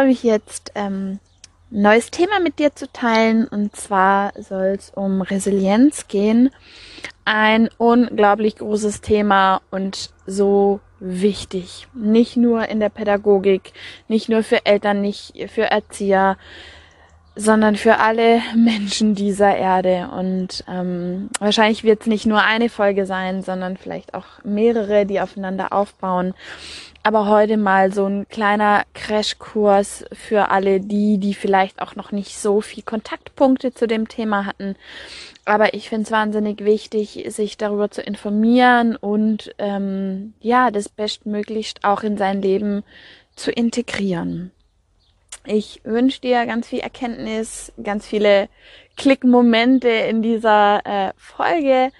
Freue mich jetzt, ähm, ein neues Thema mit dir zu teilen. Und zwar soll es um Resilienz gehen. Ein unglaublich großes Thema und so wichtig. Nicht nur in der Pädagogik, nicht nur für Eltern, nicht für Erzieher, sondern für alle Menschen dieser Erde. Und ähm, wahrscheinlich wird es nicht nur eine Folge sein, sondern vielleicht auch mehrere, die aufeinander aufbauen aber heute mal so ein kleiner Crashkurs für alle die, die vielleicht auch noch nicht so viel Kontaktpunkte zu dem Thema hatten. Aber ich finde es wahnsinnig wichtig, sich darüber zu informieren und ähm, ja, das bestmöglichst auch in sein Leben zu integrieren. Ich wünsche dir ganz viel Erkenntnis, ganz viele Klickmomente in dieser äh, Folge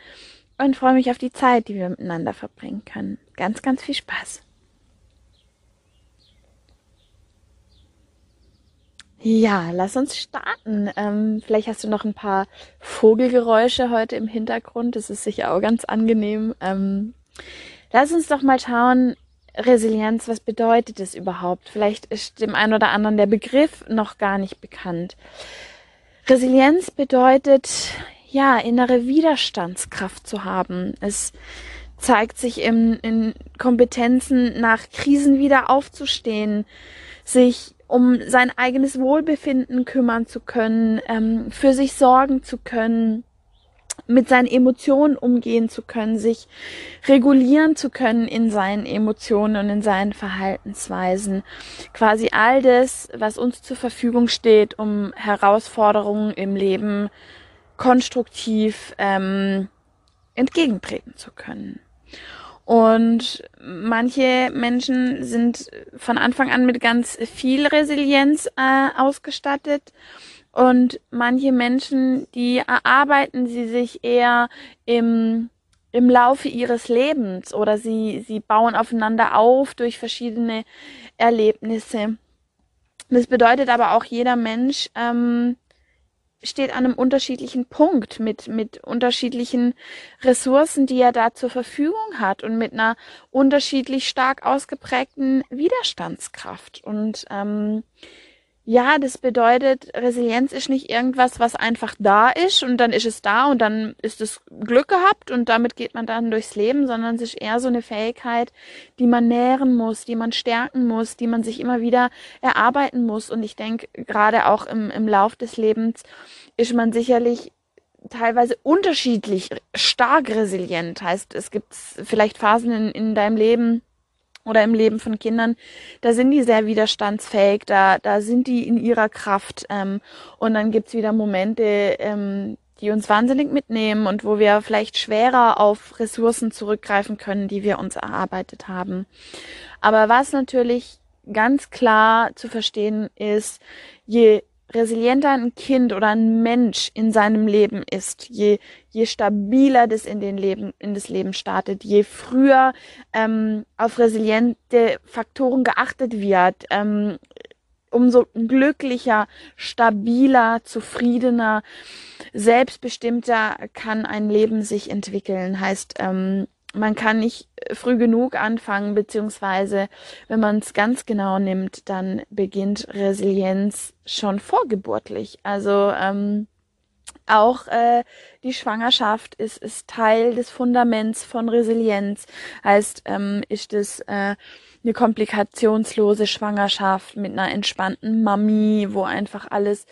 und freue mich auf die Zeit, die wir miteinander verbringen können. Ganz, ganz viel Spaß. Ja, lass uns starten. Ähm, vielleicht hast du noch ein paar Vogelgeräusche heute im Hintergrund. Das ist sicher auch ganz angenehm. Ähm, lass uns doch mal schauen, Resilienz, was bedeutet es überhaupt? Vielleicht ist dem einen oder anderen der Begriff noch gar nicht bekannt. Resilienz bedeutet, ja, innere Widerstandskraft zu haben. Es zeigt sich in, in Kompetenzen, nach Krisen wieder aufzustehen, sich um sein eigenes Wohlbefinden kümmern zu können, ähm, für sich sorgen zu können, mit seinen Emotionen umgehen zu können, sich regulieren zu können in seinen Emotionen und in seinen Verhaltensweisen. Quasi all das, was uns zur Verfügung steht, um Herausforderungen im Leben konstruktiv ähm, entgegentreten zu können. Und manche Menschen sind von Anfang an mit ganz viel Resilienz äh, ausgestattet. Und manche Menschen, die erarbeiten sie sich eher im, im Laufe ihres Lebens oder sie, sie bauen aufeinander auf durch verschiedene Erlebnisse. Das bedeutet aber auch, jeder Mensch ähm, steht an einem unterschiedlichen Punkt mit, mit unterschiedlichen Ressourcen, die er da zur Verfügung hat und mit einer unterschiedlich stark ausgeprägten Widerstandskraft. Und ähm, ja, das bedeutet, Resilienz ist nicht irgendwas, was einfach da ist und dann ist es da und dann ist es Glück gehabt und damit geht man dann durchs Leben, sondern es ist eher so eine Fähigkeit, die man nähren muss, die man stärken muss, die man sich immer wieder erarbeiten muss. Und ich denke, gerade auch im, im Lauf des Lebens ist man sicherlich teilweise unterschiedlich stark resilient. Heißt, es gibt vielleicht Phasen in, in deinem Leben, oder im Leben von Kindern, da sind die sehr widerstandsfähig, da, da sind die in ihrer Kraft. Ähm, und dann gibt's wieder Momente, ähm, die uns wahnsinnig mitnehmen und wo wir vielleicht schwerer auf Ressourcen zurückgreifen können, die wir uns erarbeitet haben. Aber was natürlich ganz klar zu verstehen ist, je resilienter ein Kind oder ein Mensch in seinem Leben ist, je, je stabiler das in den Leben, in das Leben startet, je früher ähm, auf resiliente Faktoren geachtet wird, ähm, umso glücklicher, stabiler, zufriedener, selbstbestimmter kann ein Leben sich entwickeln. Heißt, ähm, man kann nicht früh genug anfangen, beziehungsweise wenn man es ganz genau nimmt, dann beginnt Resilienz schon vorgeburtlich. Also ähm, auch äh, die Schwangerschaft ist, ist Teil des Fundaments von Resilienz. Heißt, ähm, ist es äh, eine komplikationslose Schwangerschaft mit einer entspannten Mami, wo einfach alles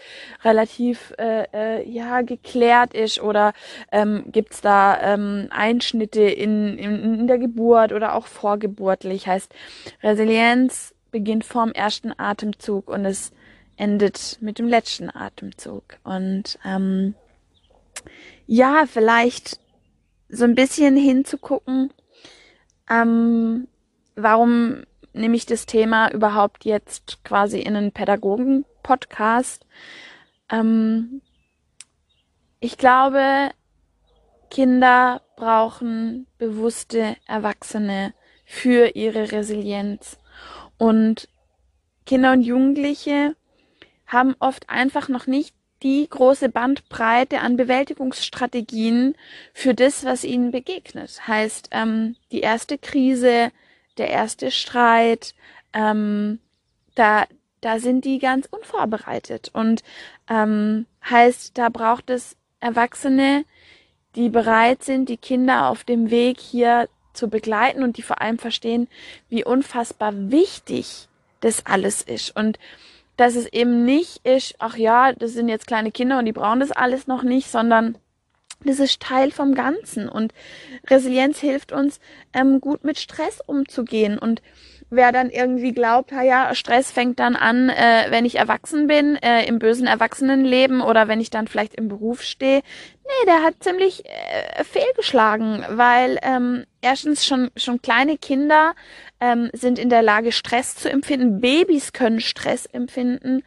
relativ äh, äh, ja geklärt ist oder ähm, gibt's da ähm, Einschnitte in, in, in der Geburt oder auch vorgeburtlich. Heißt, Resilienz beginnt vorm ersten Atemzug und es endet mit dem letzten Atemzug. Und ähm, ja, vielleicht so ein bisschen hinzugucken, Ähm, warum nehme ich das Thema überhaupt jetzt quasi in einen Pädagogen-Podcast? Ähm, ich glaube, Kinder brauchen bewusste Erwachsene für ihre Resilienz. Und Kinder und Jugendliche haben oft einfach noch nicht die große Bandbreite an Bewältigungsstrategien für das, was ihnen begegnet. Heißt, ähm, die erste Krise, der erste Streit, ähm, da, da sind die ganz unvorbereitet. Und ähm, heißt, da braucht es Erwachsene, die bereit sind, die Kinder auf dem Weg hier zu begleiten und die vor allem verstehen, wie unfassbar wichtig das alles ist. Und dass es eben nicht ist, ach ja, das sind jetzt kleine Kinder und die brauchen das alles noch nicht, sondern das ist Teil vom Ganzen. Und Resilienz hilft uns, ähm, gut mit Stress umzugehen. Und wer dann irgendwie glaubt, ja, Stress fängt dann an, äh, wenn ich erwachsen bin, äh, im bösen Erwachsenenleben oder wenn ich dann vielleicht im Beruf stehe. Nee, der hat ziemlich äh, fehlgeschlagen, weil ähm, erstens schon, schon kleine Kinder ähm, sind in der Lage, Stress zu empfinden. Babys können Stress empfinden.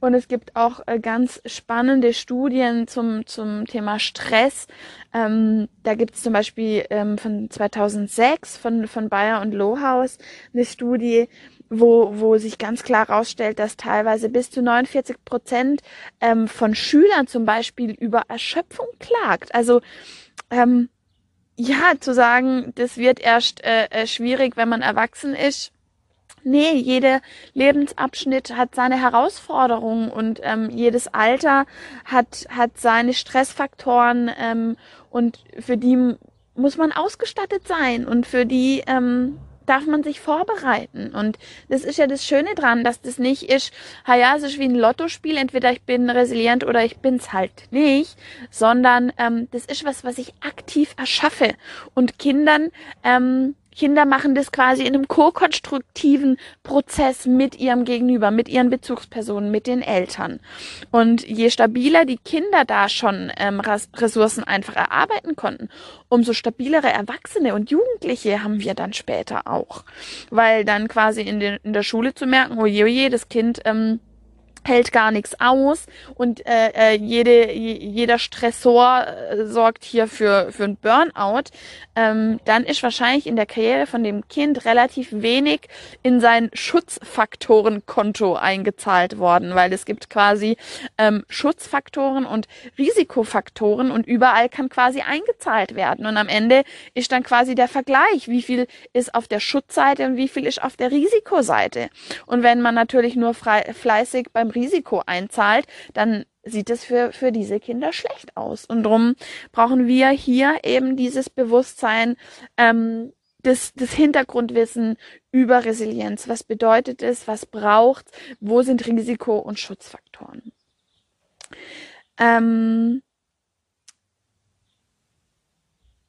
Und es gibt auch äh, ganz spannende Studien zum, zum Thema Stress. Ähm, da gibt es zum Beispiel ähm, von 2006 von, von Bayer und Lohaus eine Studie, wo, wo sich ganz klar herausstellt, dass teilweise bis zu 49 Prozent ähm, von Schülern zum Beispiel über Erschöpfung klagt. Also ähm, ja, zu sagen, das wird erst äh, äh schwierig, wenn man erwachsen ist Nee, jeder Lebensabschnitt hat seine Herausforderungen und ähm, jedes Alter hat, hat seine Stressfaktoren ähm, und für die muss man ausgestattet sein und für die ähm, darf man sich vorbereiten. Und das ist ja das Schöne dran, dass das nicht ist, ha ja, es ist wie ein Lottospiel, entweder ich bin resilient oder ich bin's halt nicht, sondern ähm, das ist was, was ich aktiv erschaffe. Und Kindern ähm, Kinder machen das quasi in einem ko-konstruktiven Prozess mit ihrem Gegenüber, mit ihren Bezugspersonen, mit den Eltern. Und je stabiler die Kinder da schon ähm, Ressourcen einfach erarbeiten konnten, umso stabilere Erwachsene und Jugendliche haben wir dann später auch. Weil dann quasi in, den, in der Schule zu merken, oh je, oh das Kind ähm, hält gar nichts aus. Und äh, äh, jede, jeder Stressor äh, sorgt hier für, für ein Burnout, ähm, dann ist wahrscheinlich in der Karriere von dem Kind relativ wenig in sein Schutzfaktorenkonto eingezahlt worden, weil es gibt quasi ähm, Schutzfaktoren und Risikofaktoren und überall kann quasi eingezahlt werden. Und am Ende ist dann quasi der Vergleich, wie viel ist auf der Schutzseite und wie viel ist auf der Risikoseite. Und wenn man natürlich nur frei, fleißig beim Risiko einzahlt, dann sieht es für, für diese Kinder schlecht aus. Und darum brauchen wir hier eben dieses Bewusstsein, ähm, das, das Hintergrundwissen über Resilienz. Was bedeutet es? Was braucht? Wo sind Risiko- und Schutzfaktoren? Ähm,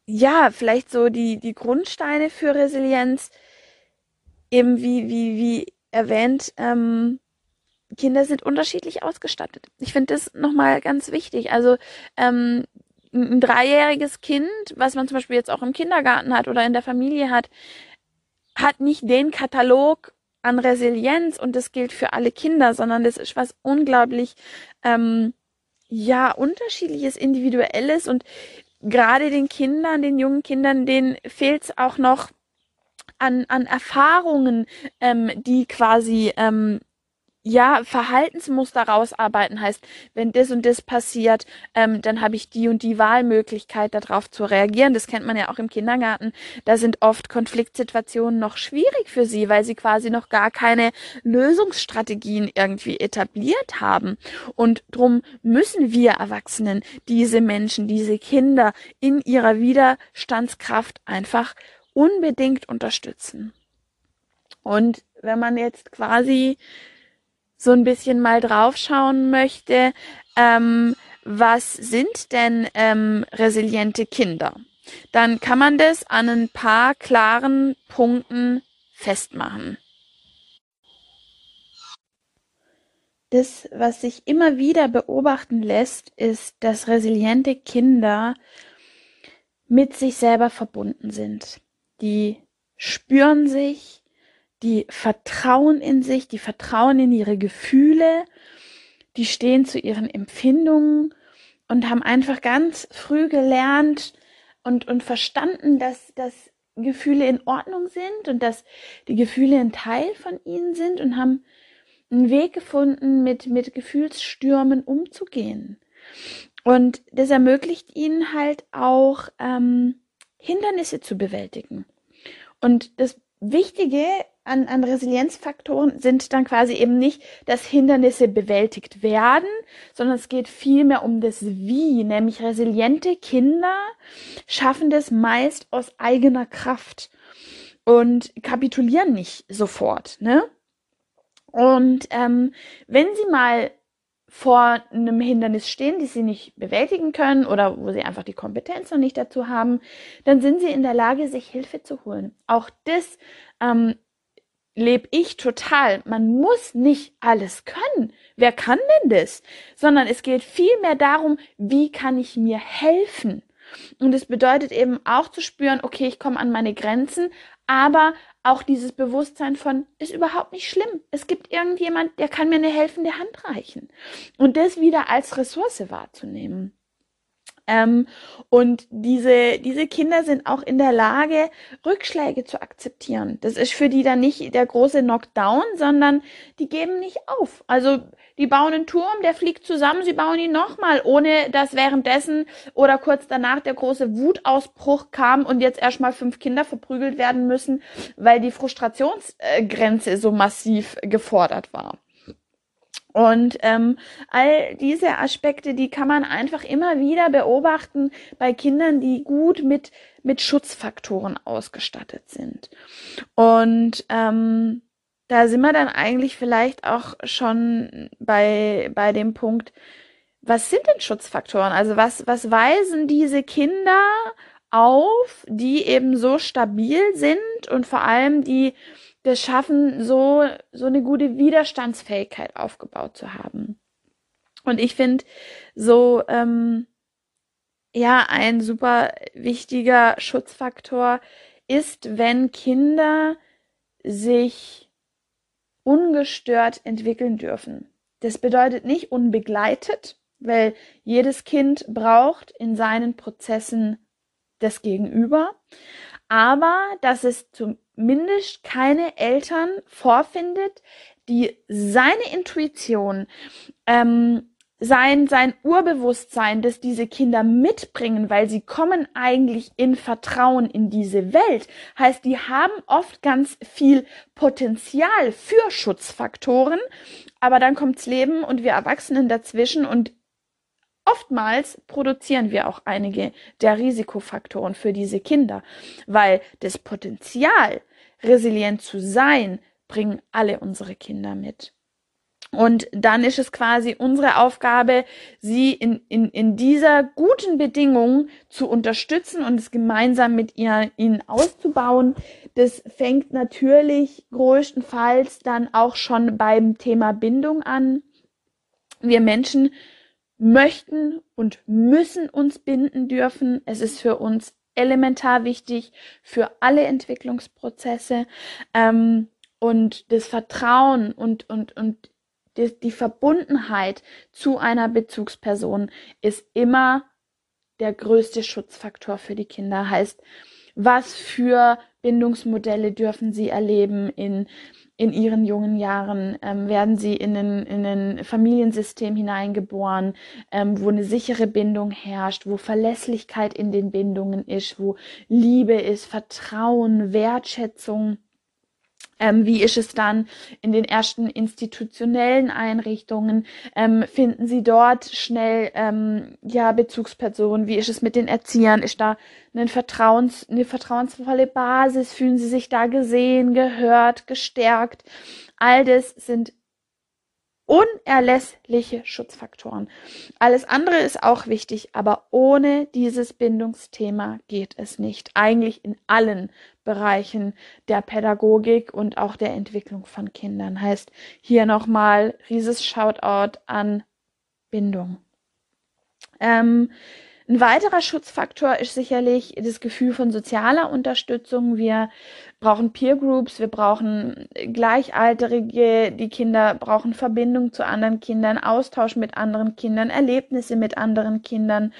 ja, vielleicht so die, die Grundsteine für Resilienz, eben wie, wie, wie erwähnt, ähm, Kinder sind unterschiedlich ausgestattet. Ich finde das nochmal ganz wichtig. Also ähm, ein dreijähriges Kind, was man zum Beispiel jetzt auch im Kindergarten hat oder in der Familie hat, hat nicht den Katalog an Resilienz und das gilt für alle Kinder, sondern das ist was unglaublich ähm, ja unterschiedliches, individuelles und gerade den Kindern, den jungen Kindern, denen fehlt es auch noch an, an Erfahrungen, ähm, die quasi ähm, ja, Verhaltensmuster rausarbeiten heißt, wenn das und das passiert, ähm, dann habe ich die und die Wahlmöglichkeit, darauf zu reagieren. Das kennt man ja auch im Kindergarten. Da sind oft Konfliktsituationen noch schwierig für sie, weil sie quasi noch gar keine Lösungsstrategien irgendwie etabliert haben. Und drum müssen wir Erwachsenen diese Menschen, diese Kinder in ihrer Widerstandskraft einfach unbedingt unterstützen. Und wenn man jetzt quasi so ein bisschen mal draufschauen möchte, ähm, was sind denn ähm, resiliente Kinder? Dann kann man das an ein paar klaren Punkten festmachen. Das, was sich immer wieder beobachten lässt, ist, dass resiliente Kinder mit sich selber verbunden sind. Die spüren sich, die vertrauen in sich, die vertrauen in ihre Gefühle, die stehen zu ihren Empfindungen und haben einfach ganz früh gelernt und, und verstanden, dass, dass Gefühle in Ordnung sind und dass die Gefühle ein Teil von ihnen sind und haben einen Weg gefunden, mit, mit Gefühlsstürmen umzugehen. Und das ermöglicht ihnen halt auch ähm, Hindernisse zu bewältigen. Und das Wichtige an, an Resilienzfaktoren sind dann quasi eben nicht, dass Hindernisse bewältigt werden, sondern es geht vielmehr um das Wie, nämlich resiliente Kinder schaffen das meist aus eigener Kraft und kapitulieren nicht sofort, ne? Und ähm, wenn sie mal vor einem Hindernis stehen, die sie nicht bewältigen können oder wo sie einfach die Kompetenz noch nicht dazu haben, dann sind sie in der Lage, sich Hilfe zu holen. Auch das ähm, lebe ich total. Man muss nicht alles können. Wer kann denn das? Sondern es geht vielmehr darum, wie kann ich mir helfen? Und es bedeutet eben auch zu spüren, okay, ich komme an meine Grenzen, aber auch dieses Bewusstsein von, ist überhaupt nicht schlimm. Es gibt irgendjemand, der kann mir eine helfende Hand reichen. Und das wieder als Ressource wahrzunehmen. Ähm, und diese, diese Kinder sind auch in der Lage, Rückschläge zu akzeptieren. Das ist für die dann nicht der große Knockdown, sondern die geben nicht auf. Also die bauen einen Turm, der fliegt zusammen, sie bauen ihn nochmal, ohne dass währenddessen oder kurz danach der große Wutausbruch kam und jetzt erstmal fünf Kinder verprügelt werden müssen, weil die Frustrationsgrenze so massiv gefordert war. Und ähm, all diese Aspekte, die kann man einfach immer wieder beobachten bei Kindern, die gut mit, mit Schutzfaktoren ausgestattet sind. Und ähm, da sind wir dann eigentlich vielleicht auch schon bei, bei dem Punkt, was sind denn Schutzfaktoren? Also was, was weisen diese Kinder auf, die eben so stabil sind und vor allem die das schaffen, so, so eine gute Widerstandsfähigkeit aufgebaut zu haben. Und ich finde, so, ähm, ja, ein super wichtiger Schutzfaktor ist, wenn Kinder sich ungestört entwickeln dürfen. Das bedeutet nicht unbegleitet, weil jedes Kind braucht in seinen Prozessen das Gegenüber, aber dass es zum zumindest keine Eltern vorfindet, die seine Intuition, ähm, sein, sein Urbewusstsein, das diese Kinder mitbringen, weil sie kommen eigentlich in Vertrauen in diese Welt. Heißt, die haben oft ganz viel Potenzial für Schutzfaktoren, aber dann kommt's Leben und wir Erwachsenen dazwischen und Oftmals produzieren wir auch einige der Risikofaktoren für diese Kinder, weil das Potenzial, resilient zu sein, bringen alle unsere Kinder mit. Und dann ist es quasi unsere Aufgabe, sie in, in, in dieser guten Bedingung zu unterstützen und es gemeinsam mit ihr, ihnen auszubauen. Das fängt natürlich größtenteils dann auch schon beim Thema Bindung an. Wir Menschen möchten und müssen uns binden dürfen. Es ist für uns elementar wichtig für alle Entwicklungsprozesse. Ähm, und das Vertrauen und, und, und die, die Verbundenheit zu einer Bezugsperson ist immer der größte Schutzfaktor für die Kinder. Heißt, was für Bindungsmodelle dürfen sie erleben in in ihren jungen Jahren ähm, werden sie in ein, in ein Familiensystem hineingeboren, ähm, wo eine sichere Bindung herrscht, wo Verlässlichkeit in den Bindungen ist, wo Liebe ist, Vertrauen, Wertschätzung. Ähm, wie ist es dann in den ersten institutionellen Einrichtungen? Ähm, finden Sie dort schnell ähm, ja Bezugspersonen? Wie ist es mit den Erziehern? Ist da ein Vertrauens, eine vertrauensvolle Basis? Fühlen Sie sich da gesehen, gehört, gestärkt? All das sind unerlässliche Schutzfaktoren. Alles andere ist auch wichtig, aber ohne dieses Bindungsthema geht es nicht. Eigentlich in allen Bereichen der Pädagogik und auch der Entwicklung von Kindern. Heißt hier nochmal rieses Shoutout an Bindung. Ähm, Ein weiterer Schutzfaktor ist sicherlich das Gefühl von sozialer Unterstützung. Wir brauchen Peer Groups, wir brauchen Gleichalterige, die Kinder brauchen Verbindung zu anderen Kindern, Austausch mit anderen Kindern, Erlebnisse mit anderen Kindern.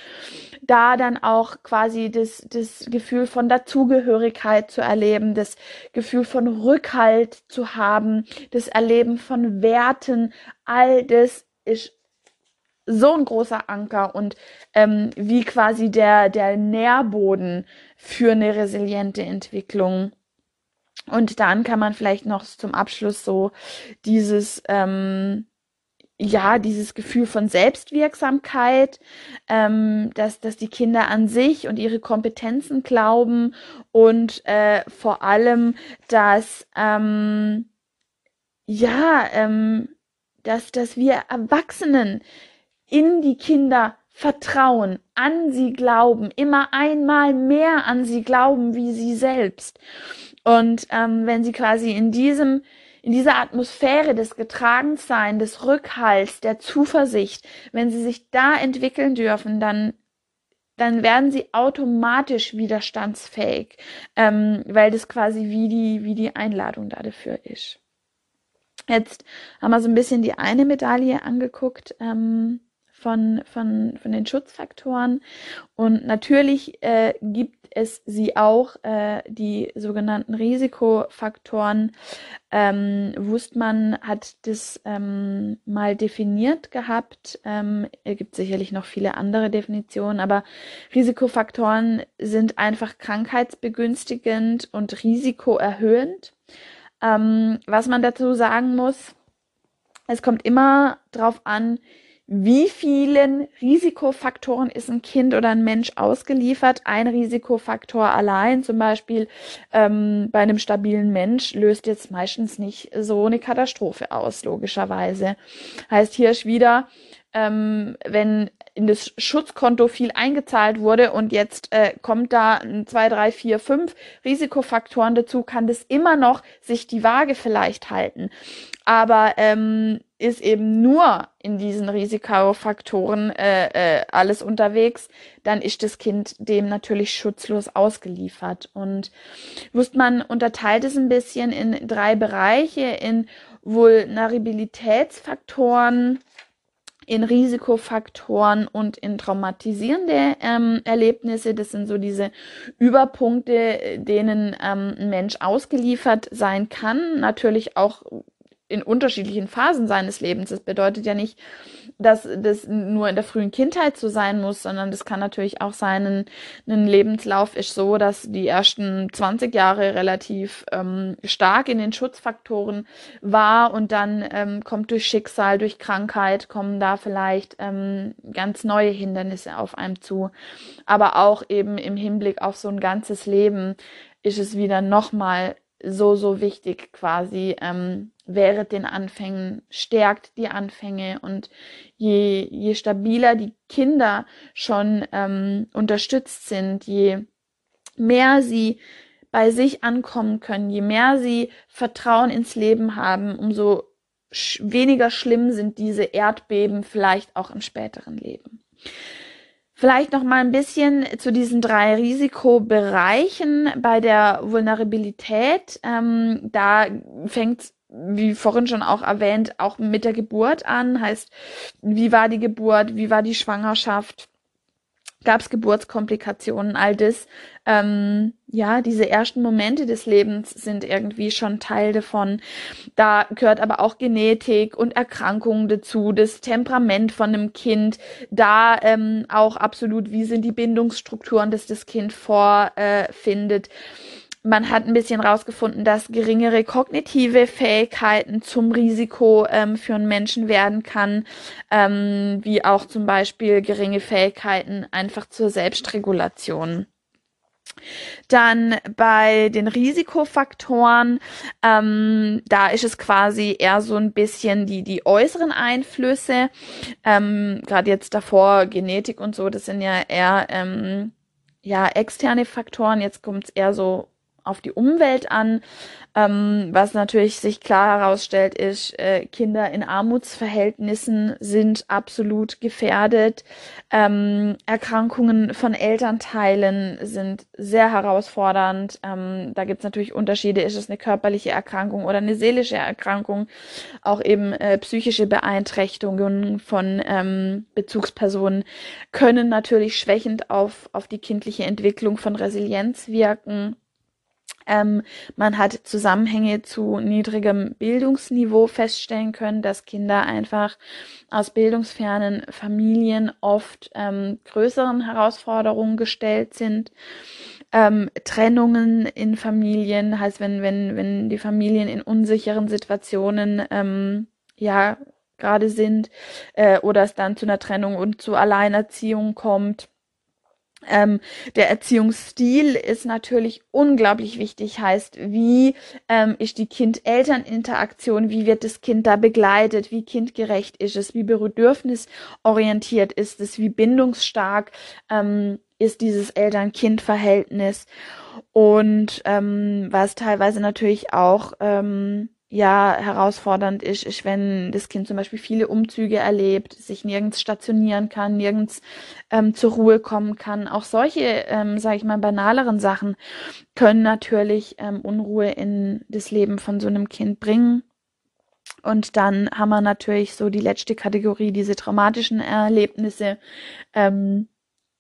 Da dann auch quasi das, das Gefühl von Dazugehörigkeit zu erleben, das Gefühl von Rückhalt zu haben, das Erleben von Werten, all das ist so ein großer Anker und ähm, wie quasi der, der Nährboden für eine resiliente Entwicklung. Und dann kann man vielleicht noch zum Abschluss so dieses, ähm, ja, dieses Gefühl von Selbstwirksamkeit, ähm, dass, dass die Kinder an sich und ihre Kompetenzen glauben und äh, vor allem, dass, ähm, ja, ähm, dass, dass wir Erwachsenen in die Kinder vertrauen, an sie glauben, immer einmal mehr an sie glauben wie sie selbst. Und ähm, wenn sie quasi in diesem in dieser Atmosphäre des Getragensein, des Rückhalts, der Zuversicht, wenn sie sich da entwickeln dürfen, dann dann werden sie automatisch widerstandsfähig, ähm, weil das quasi wie die, wie die Einladung da dafür ist. Jetzt haben wir so ein bisschen die eine Medaille angeguckt, ähm, von, von, von den Schutzfaktoren. Und natürlich äh, gibt es sie auch, äh, die sogenannten Risikofaktoren. Ähm, Wustmann hat das ähm, mal definiert gehabt. Ähm, es gibt sicherlich noch viele andere Definitionen, aber Risikofaktoren sind einfach krankheitsbegünstigend und risikoerhöhend. Ähm, was man dazu sagen muss, es kommt immer darauf an, wie vielen Risikofaktoren ist ein Kind oder ein Mensch ausgeliefert. Ein Risikofaktor allein, zum Beispiel ähm, bei einem stabilen Mensch, löst jetzt meistens nicht so eine Katastrophe aus, logischerweise. Heißt hier ist wieder, ähm, wenn in das Schutzkonto viel eingezahlt wurde und jetzt äh, kommt da zwei, drei, vier, fünf Risikofaktoren dazu, kann das immer noch sich die Waage vielleicht halten. Aber ähm, ist eben nur in diesen Risikofaktoren äh, äh, alles unterwegs, dann ist das Kind dem natürlich schutzlos ausgeliefert. Und man unterteilt es ein bisschen in drei Bereiche, in Vulnerabilitätsfaktoren, in Risikofaktoren und in traumatisierende ähm, Erlebnisse. Das sind so diese Überpunkte, denen ähm, ein Mensch ausgeliefert sein kann. Natürlich auch in unterschiedlichen Phasen seines Lebens. Das bedeutet ja nicht, dass das nur in der frühen Kindheit so sein muss, sondern das kann natürlich auch sein, ein, Lebenslauf ist so, dass die ersten 20 Jahre relativ ähm, stark in den Schutzfaktoren war und dann ähm, kommt durch Schicksal, durch Krankheit, kommen da vielleicht ähm, ganz neue Hindernisse auf einem zu. Aber auch eben im Hinblick auf so ein ganzes Leben ist es wieder nochmal so, so wichtig quasi, ähm, während den Anfängen, stärkt die Anfänge und je, je stabiler die Kinder schon ähm, unterstützt sind, je mehr sie bei sich ankommen können, je mehr sie Vertrauen ins Leben haben, umso sch weniger schlimm sind diese Erdbeben vielleicht auch im späteren Leben. Vielleicht noch mal ein bisschen zu diesen drei Risikobereichen bei der Vulnerabilität. Ähm, da fängt wie vorhin schon auch erwähnt, auch mit der Geburt an. Heißt, wie war die Geburt, wie war die Schwangerschaft, gab es Geburtskomplikationen, all das. Ähm, ja, diese ersten Momente des Lebens sind irgendwie schon Teil davon. Da gehört aber auch Genetik und Erkrankungen dazu, das Temperament von einem Kind, da ähm, auch absolut, wie sind die Bindungsstrukturen, dass das Kind vorfindet. Äh, man hat ein bisschen rausgefunden, dass geringere kognitive Fähigkeiten zum Risiko ähm, für einen Menschen werden kann, ähm, wie auch zum Beispiel geringe Fähigkeiten einfach zur Selbstregulation. Dann bei den Risikofaktoren, ähm, da ist es quasi eher so ein bisschen die, die äußeren Einflüsse. Ähm, Gerade jetzt davor Genetik und so, das sind ja eher ähm, ja externe Faktoren. Jetzt kommt es eher so auf die Umwelt an. Ähm, was natürlich sich klar herausstellt, ist, äh, Kinder in Armutsverhältnissen sind absolut gefährdet. Ähm, Erkrankungen von Elternteilen sind sehr herausfordernd. Ähm, da gibt es natürlich Unterschiede. Ist es eine körperliche Erkrankung oder eine seelische Erkrankung? Auch eben äh, psychische Beeinträchtigungen von ähm, Bezugspersonen können natürlich schwächend auf, auf die kindliche Entwicklung von Resilienz wirken. Ähm, man hat Zusammenhänge zu niedrigem Bildungsniveau feststellen können, dass Kinder einfach aus bildungsfernen Familien oft ähm, größeren Herausforderungen gestellt sind. Ähm, Trennungen in Familien, heißt, wenn, wenn, wenn die Familien in unsicheren Situationen ähm, ja gerade sind äh, oder es dann zu einer Trennung und zu Alleinerziehung kommt ähm, der Erziehungsstil ist natürlich unglaublich wichtig, heißt, wie ähm, ist die Kind-Eltern-Interaktion, wie wird das Kind da begleitet, wie kindgerecht ist es, wie bedürfnisorientiert ist es, wie bindungsstark ähm, ist dieses Eltern-Kind-Verhältnis. Und ähm, was teilweise natürlich auch ähm, ja herausfordernd ist, ist, wenn das Kind zum Beispiel viele Umzüge erlebt, sich nirgends stationieren kann, nirgends ähm, zur Ruhe kommen kann. Auch solche, ähm, sage ich mal, banaleren Sachen können natürlich ähm, Unruhe in das Leben von so einem Kind bringen. Und dann haben wir natürlich so die letzte Kategorie, diese traumatischen Erlebnisse, ähm,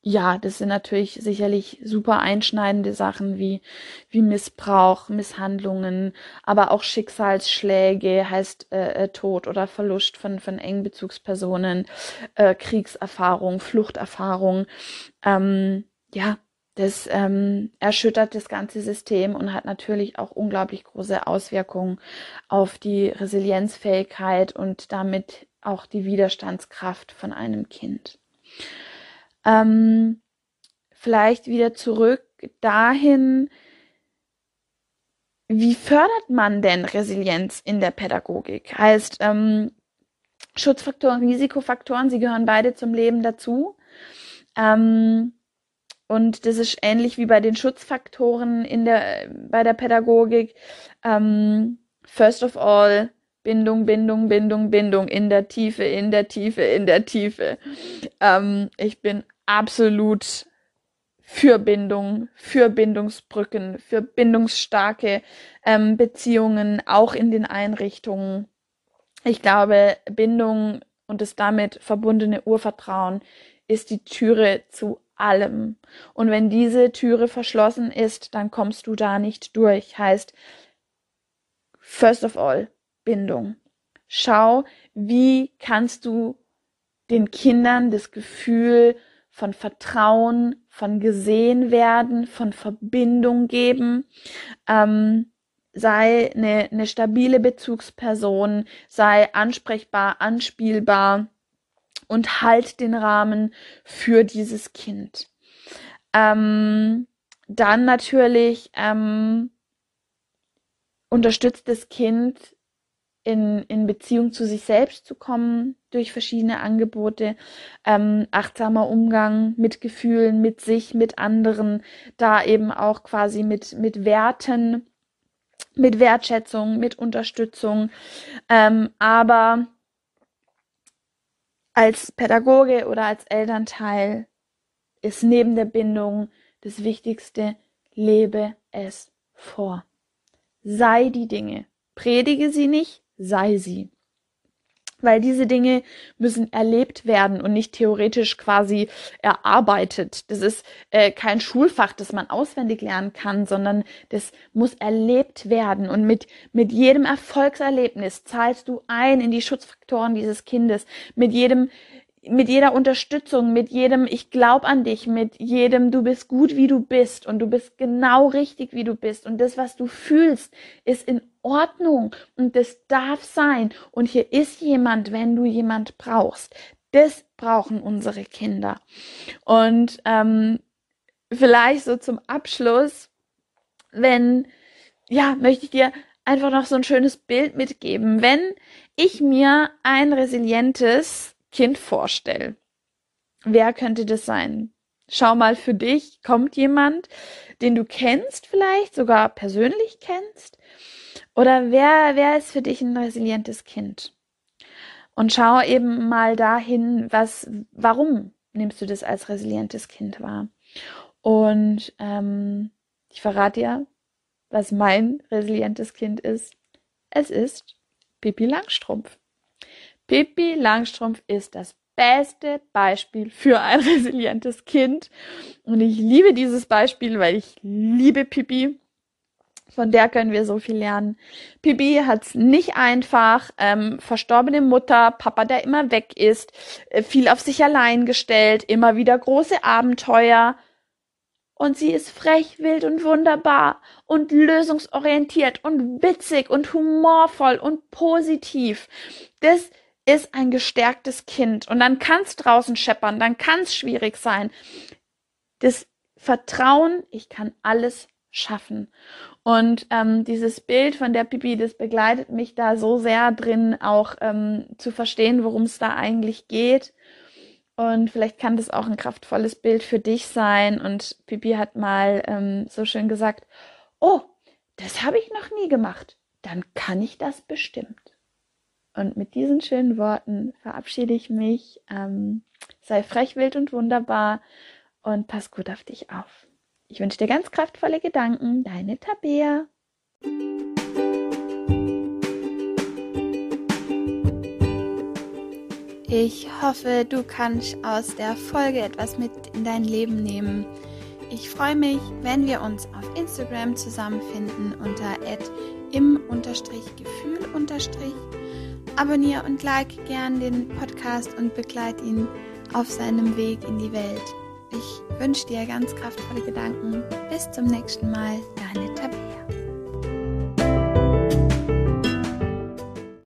ja, das sind natürlich sicherlich super einschneidende Sachen wie, wie Missbrauch, Misshandlungen, aber auch Schicksalsschläge, heißt äh, äh, Tod oder Verlust von, von engen Bezugspersonen, äh, Kriegserfahrung, Fluchterfahrung. Ähm, ja, das ähm, erschüttert das ganze System und hat natürlich auch unglaublich große Auswirkungen auf die Resilienzfähigkeit und damit auch die Widerstandskraft von einem Kind. Ähm, vielleicht wieder zurück dahin, wie fördert man denn Resilienz in der Pädagogik? Heißt, ähm, Schutzfaktoren, Risikofaktoren, sie gehören beide zum Leben dazu. Ähm, und das ist ähnlich wie bei den Schutzfaktoren in der, bei der Pädagogik. Ähm, first of all, Bindung, Bindung, Bindung, Bindung in der Tiefe, in der Tiefe, in der Tiefe. Ähm, ich bin absolut für Bindung, für Bindungsbrücken, für bindungsstarke ähm, Beziehungen, auch in den Einrichtungen. Ich glaube, Bindung und das damit verbundene Urvertrauen ist die Türe zu allem. Und wenn diese Türe verschlossen ist, dann kommst du da nicht durch. Heißt, first of all, Bindung. Schau, wie kannst du den Kindern das Gefühl von Vertrauen, von gesehen werden, von Verbindung geben. Ähm, sei eine, eine stabile Bezugsperson, sei ansprechbar, anspielbar und halt den Rahmen für dieses Kind. Ähm, dann natürlich ähm, unterstützt das Kind in, in Beziehung zu sich selbst zu kommen durch verschiedene Angebote, ähm, achtsamer Umgang mit Gefühlen, mit sich, mit anderen, da eben auch quasi mit, mit Werten, mit Wertschätzung, mit Unterstützung, ähm, aber als Pädagoge oder als Elternteil ist neben der Bindung das Wichtigste, lebe es vor. Sei die Dinge. Predige sie nicht, sei sie. Weil diese Dinge müssen erlebt werden und nicht theoretisch quasi erarbeitet. Das ist äh, kein Schulfach, das man auswendig lernen kann, sondern das muss erlebt werden. Und mit, mit jedem Erfolgserlebnis zahlst du ein in die Schutzfaktoren dieses Kindes. Mit jedem mit jeder Unterstützung, mit jedem ich glaub an dich, mit jedem du bist gut wie du bist und du bist genau richtig wie du bist. Und das was du fühlst ist in Ordnung und das darf sein. Und hier ist jemand, wenn du jemand brauchst. Das brauchen unsere Kinder. Und ähm, vielleicht so zum Abschluss, wenn ja möchte ich dir einfach noch so ein schönes Bild mitgeben, wenn ich mir ein resilientes Kind vorstelle, wer könnte das sein? Schau mal für dich, kommt jemand, den du kennst vielleicht, sogar persönlich kennst? Oder wer, wer ist für dich ein resilientes Kind? Und schau eben mal dahin, was, warum nimmst du das als resilientes Kind wahr? Und ähm, ich verrate dir, was mein resilientes Kind ist. Es ist Pippi Langstrumpf. Pippi Langstrumpf ist das beste Beispiel für ein resilientes Kind. Und ich liebe dieses Beispiel, weil ich liebe Pippi. Von der können wir so viel lernen. Pippi hat's nicht einfach. Ähm, verstorbene Mutter, Papa, der immer weg ist, äh, viel auf sich allein gestellt, immer wieder große Abenteuer. Und sie ist frech, wild und wunderbar und lösungsorientiert und witzig und humorvoll und positiv. Das ist ein gestärktes Kind. Und dann kann es draußen scheppern, dann kann es schwierig sein. Das Vertrauen, ich kann alles schaffen. Und ähm, dieses Bild von der Pipi, das begleitet mich da so sehr drin, auch ähm, zu verstehen, worum es da eigentlich geht. Und vielleicht kann das auch ein kraftvolles Bild für dich sein. Und Pipi hat mal ähm, so schön gesagt, oh, das habe ich noch nie gemacht. Dann kann ich das bestimmt. Und mit diesen schönen Worten verabschiede ich mich. Ähm, sei frech, wild und wunderbar und pass gut auf dich auf. Ich wünsche dir ganz kraftvolle Gedanken, deine Tabea. Ich hoffe, du kannst aus der Folge etwas mit in dein Leben nehmen. Ich freue mich, wenn wir uns auf Instagram zusammenfinden unter im-gefühl. Abonniere und like gern den Podcast und begleite ihn auf seinem Weg in die Welt. Ich wünsche dir ganz kraftvolle Gedanken. Bis zum nächsten Mal, deine Tabea.